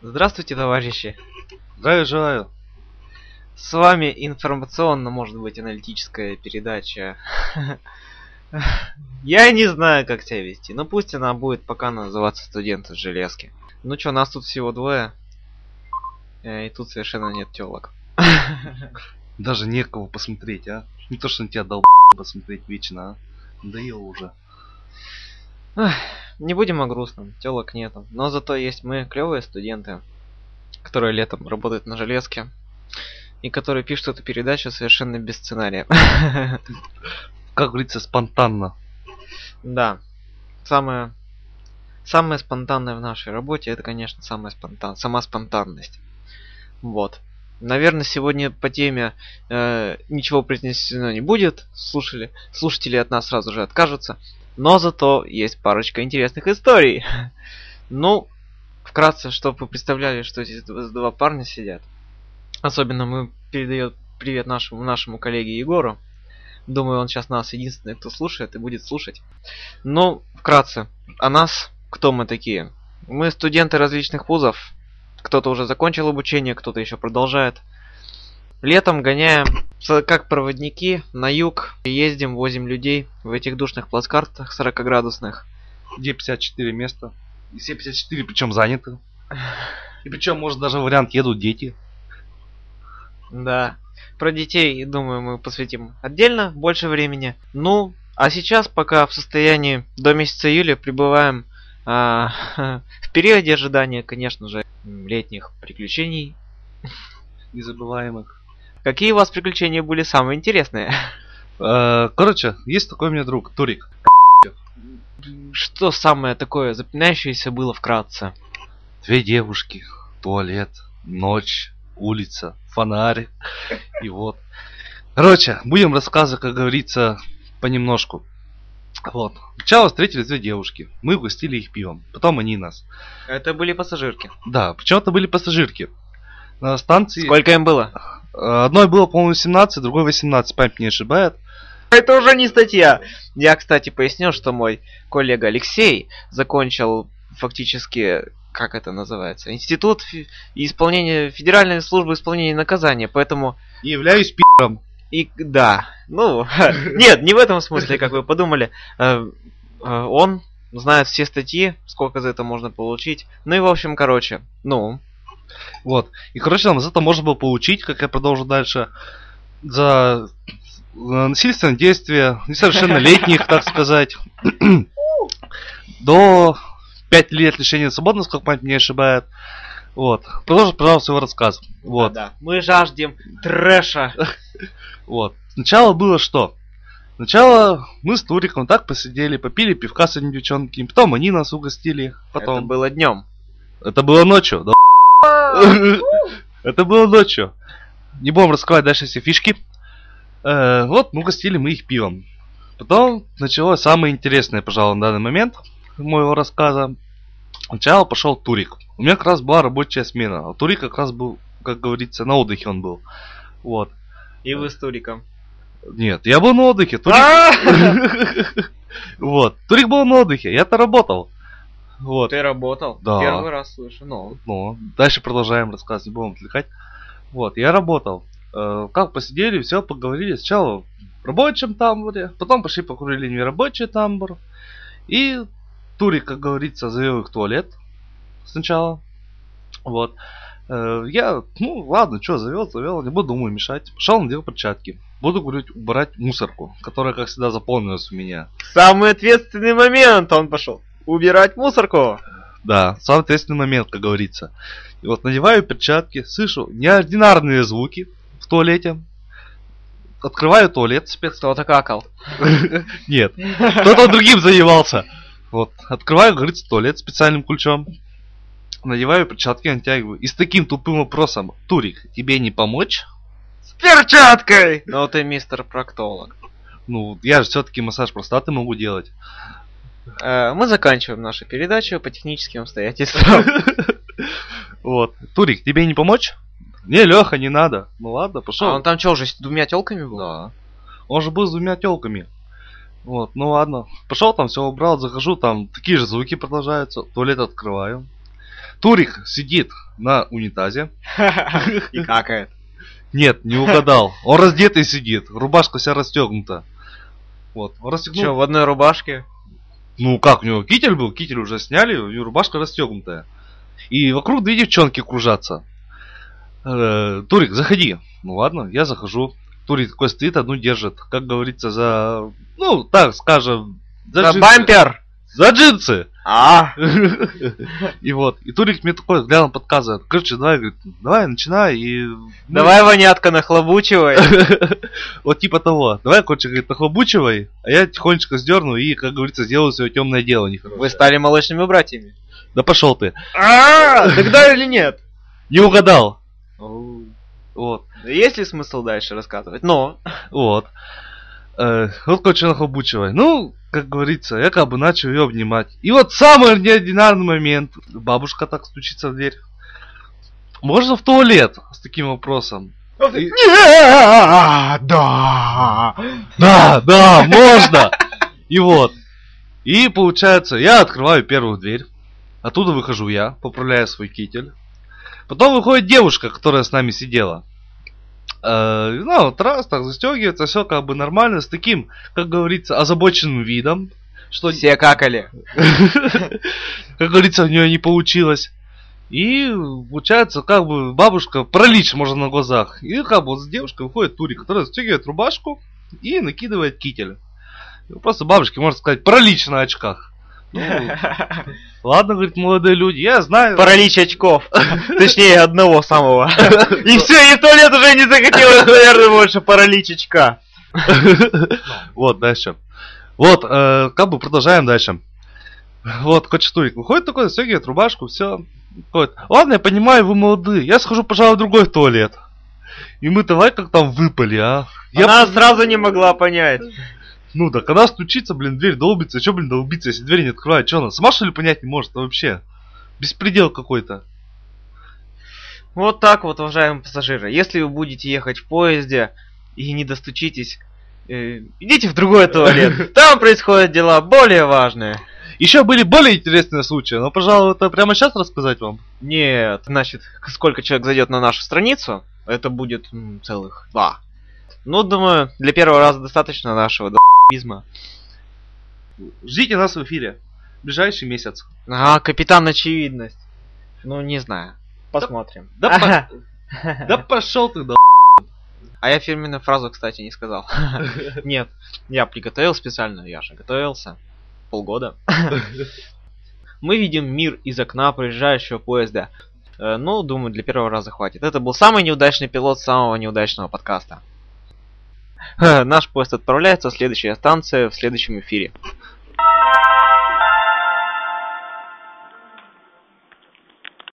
Здравствуйте, товарищи! Здравия желаю. С вами информационно, может быть, аналитическая передача. Я не знаю, как себя вести, но пусть она будет пока называться студенты железки. Ну чё, нас тут всего двое. Э, И тут совершенно нет телок. Даже некого посмотреть, а? Не то, что на тебя дал посмотреть вечно, а? Надоело уже. Не будем о грустном, телок нету. Но зато есть мы, клевые студенты, которые летом работают на железке. И которые пишут эту передачу совершенно без сценария. Как говорится, спонтанно. Да. Самое, самое спонтанное в нашей работе, это, конечно, самая, спонтан, сама спонтанность. Вот. Наверное, сегодня по теме э, ничего произнесено не будет. Слушали, слушатели от нас сразу же откажутся. Но зато есть парочка интересных историй. Ну, вкратце, чтобы вы представляли, что здесь два парня сидят. Особенно мы передает привет нашему нашему коллеге Егору. Думаю, он сейчас нас единственный, кто слушает и будет слушать. Ну, вкратце, о нас, кто мы такие? Мы студенты различных вузов. Кто-то уже закончил обучение, кто-то еще продолжает. Летом гоняем как проводники на юг. и Ездим, возим людей в этих душных плацкартах 40-градусных. Где 54 места? И все 54 причем заняты. И причем, может, даже вариант едут дети. Да. Про детей, думаю, мы посвятим отдельно больше времени. Ну, а сейчас пока в состоянии до месяца июля пребываем а, в периоде ожидания, конечно же, летних приключений. Незабываемых. Какие у вас приключения были самые интересные? Э, Короче, есть такой у меня друг, Турик. Что самое такое запоминающееся было вкратце? Две девушки, туалет, ночь, улица, фонарик. И вот. Короче, будем рассказывать, как говорится, понемножку. Вот. Сначала встретились две девушки. Мы угостили их пивом. Потом они нас. Это были пассажирки. Да, почему-то были пассажирки. На станции... Сколько им было? Э, Одной было, по-моему, 17, другой 18, память не ошибает. Это уже не статья. Я, кстати, пояснил, что мой коллега Алексей закончил фактически, как это называется, Институт исполнения Федеральной службы исполнения наказания, поэтому И являюсь пи***ом. и да, ну нет, не в этом смысле, как вы подумали. Э, э, Он знает все статьи, сколько за это можно получить. Ну и в общем, короче, ну, Вот. И, короче, там за это можно было получить, как я продолжу дальше, за насильственное действие несовершеннолетних, так сказать, до 5 лет лишения свободы, насколько память не ошибает. Вот. Продолжу, пожалуйста, свой рассказ. Вот. да, мы жаждем трэша. Вот. Сначала было что? Сначала мы с Туриком так посидели, попили пивка с этими девчонками, потом они нас угостили, потом... Это было днем. Это было ночью, да. Это было ночью. Не будем раскрывать дальше все фишки. Э, Вот, ну, гостили мы их пивом. Потом началось самое интересное, пожалуй, на данный момент моего рассказа. Сначала пошел Турик. У меня как раз была рабочая смена, а Турик как раз был, как говорится, на отдыхе он был. Вот. И вы с Туриком. Нет, я был на отдыхе. Турик... Вот. Турик был на отдыхе, я-то работал. Вот. Ты работал? Да. Первый раз слышу. Ну, Ну, дальше продолжаем рассказ, не будем отвлекать. Вот, я работал. Э, как посидели, все, поговорили. Сначала в рабочем тамбуре, потом пошли покурили нерабочий тамбур. И Турик, как говорится, завел их в туалет сначала. Вот. Э, я, ну ладно, что, завел, завел, не буду ему мешать. Пошел, надел перчатки. Буду, говорить, убирать мусорку, которая, как всегда, заполнилась у меня. самый ответственный момент он пошел. Убирать мусорку. Да, самый ответственный момент, как говорится. И вот надеваю перчатки, слышу неординарные звуки в туалете. Открываю туалет спец. Кто-то какал. Нет, кто-то другим занимался. Вот, открываю, говорится, туалет специальным ключом. Надеваю перчатки, натягиваю. И с таким тупым вопросом. Турик, тебе не помочь? С перчаткой! Ну ты мистер проктолог. Ну, я же все-таки массаж простаты могу делать. Э, Мы заканчиваем нашу передачу по техническим обстоятельствам. Вот. Турик, тебе не помочь? Не, Леха, не надо. Ну ладно, пошел. А он там что, уже с двумя телками был? Да. Он же был с двумя телками. Вот, ну ладно. Пошел там, все убрал, захожу, там такие же звуки продолжаются. Туалет открываю. Турик сидит на унитазе. И какает. Нет, не угадал. Он раздетый сидит, рубашка вся расстегнута. Вот, расстегнул. Че, в одной рубашке? Ну как, у него китель был, китель уже сняли, у него рубашка расстегнутая. И вокруг две девчонки кружатся. Э, Турик, заходи. Ну ладно, я захожу. Турик такой стоит, одну держит. Как говорится, за... Ну, так скажем... За, За джинсы. бампер! За джинсы! А, И вот. И Турик мне такой взглядом подсказывает. Короче, давай, говорит, давай, начинай. И... давай, вонятка, нахлобучивай. Вот типа того. Давай, короче, говорит, нахлобучивай, а я тихонечко сдерну и, как говорится, сделаю свое темное дело. Вы стали молочными братьями. Да пошел ты. А, тогда или нет? Не угадал. Вот. Есть ли смысл дальше рассказывать? Но. Вот. Э, вот, короче, нахлобучивай. Ну, как говорится, я как бы начал ее обнимать. И вот самый неординарный момент. Бабушка так стучится в дверь. Можно в туалет с таким вопросом? И- Да. Да, да, можно. И вот. И получается, я открываю первую дверь. Оттуда выхожу я, поправляю свой китель. Потом выходит девушка, которая с нами сидела. Э, ну, вот раз, так застегивается, все как бы нормально, с таким, как говорится, озабоченным видом. Что, Все какали. как говорится, у нее не получилось. И получается, как бы бабушка пролич можно на глазах. И как бы вот с девушкой выходит Турик, которая застегивает рубашку и накидывает китель. Просто бабушке, можно сказать, пролич на очках. Ну, ладно, говорит, молодые люди, я знаю. Паралич очков. Точнее, одного самого. И все, и в туалет уже не захотелось, наверное, больше паралич очка. Вот, дальше. Вот, э, как бы продолжаем дальше. Вот, Коч Турик выходит такой, застегивает рубашку, все. Ладно, я понимаю, вы молодые. Я схожу, пожалуй, в другой туалет. И мы давай как там выпали, а? Я Она сразу не могла понять. Ну да, когда стучится, блин, дверь долбится, что, блин, долбится, если дверь не открывает, что она, сама что ли понять не может, а вообще? Беспредел какой-то. Вот так вот, уважаемые пассажиры. Если вы будете ехать в поезде и не достучитесь, э, идите в другой туалет. Там происходят дела более важные. Еще были более интересные случаи, но, пожалуй, это прямо сейчас рассказать вам. Нет, значит, сколько человек зайдет на нашу страницу, это будет целых два. Ну, думаю, для первого раза достаточно нашего д***изма. Ждите нас в эфире. В ближайший месяц. Ага, капитан очевидность. Ну, не знаю. Посмотрим. Да, по- да пошел ты, да. А я фирменную фразу, кстати, не сказал. Нет, я приготовил специально, я же готовился. Полгода. Мы видим мир из окна проезжающего поезда. Э, Ну, думаю, для первого раза хватит. Это был самый неудачный пилот самого неудачного подкаста. Наш поезд отправляется следующая станция в следующем эфире.